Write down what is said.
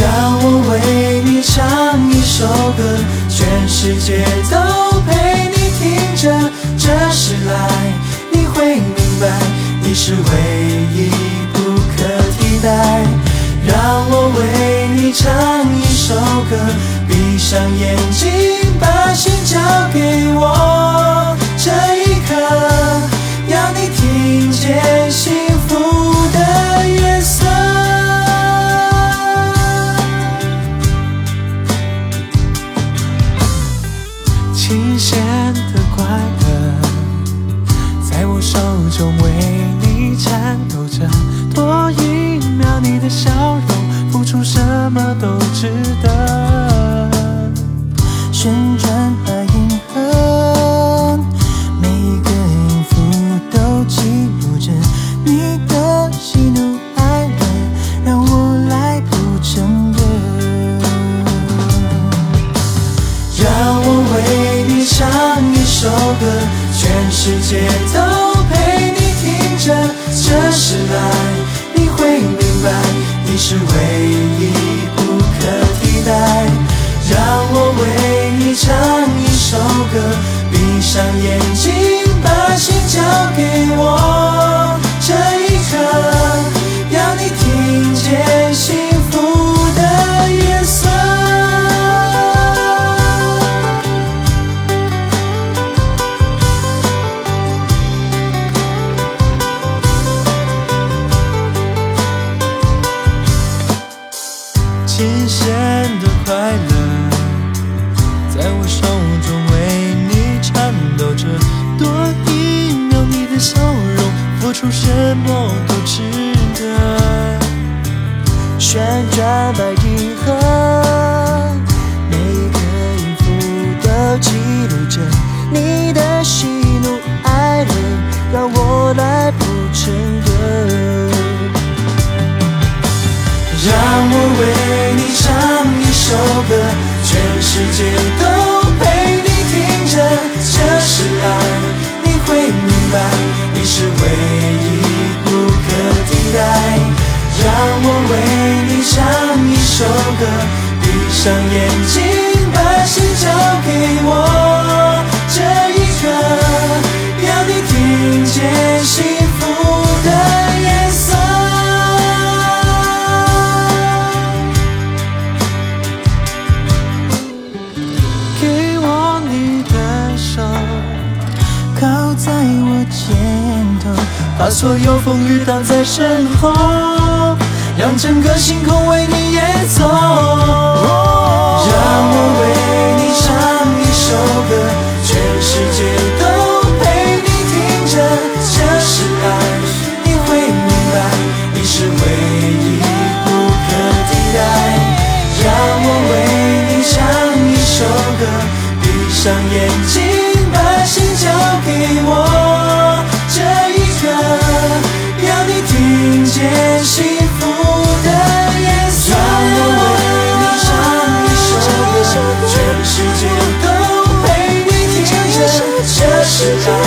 让我为你唱一首歌，全世界都陪你听着。这时来，你会明白，你是唯一不可替代。让我为你唱一首歌，闭上眼睛，把心交给我。中为你颤抖着。多一秒你的笑容，付出什么都值得。旋转吧银河，每一个音符都记录着你的喜怒哀乐，让我来谱成歌。让我为你唱一首歌，全世界都是唯一不可替代。让我为你唱一首歌，闭上眼睛，付出什么都值得。旋转吧银河，每一个音符都记录着你的喜怒哀乐，让我来谱成歌。让我为你唱一首歌，全世界都陪你听着。这是爱，你会明白，你是唯一上眼睛，把心交给我。这一刻，要你听见幸福的颜色。给我你的手，靠在我肩头，把所有风雨挡在身后，让整个星空为你演奏。让我为你唱一首歌，全世界都陪你听着。这时来，你会明白，你是唯一不可替代。让我为你唱一首歌，闭上眼睛，把心交给我。这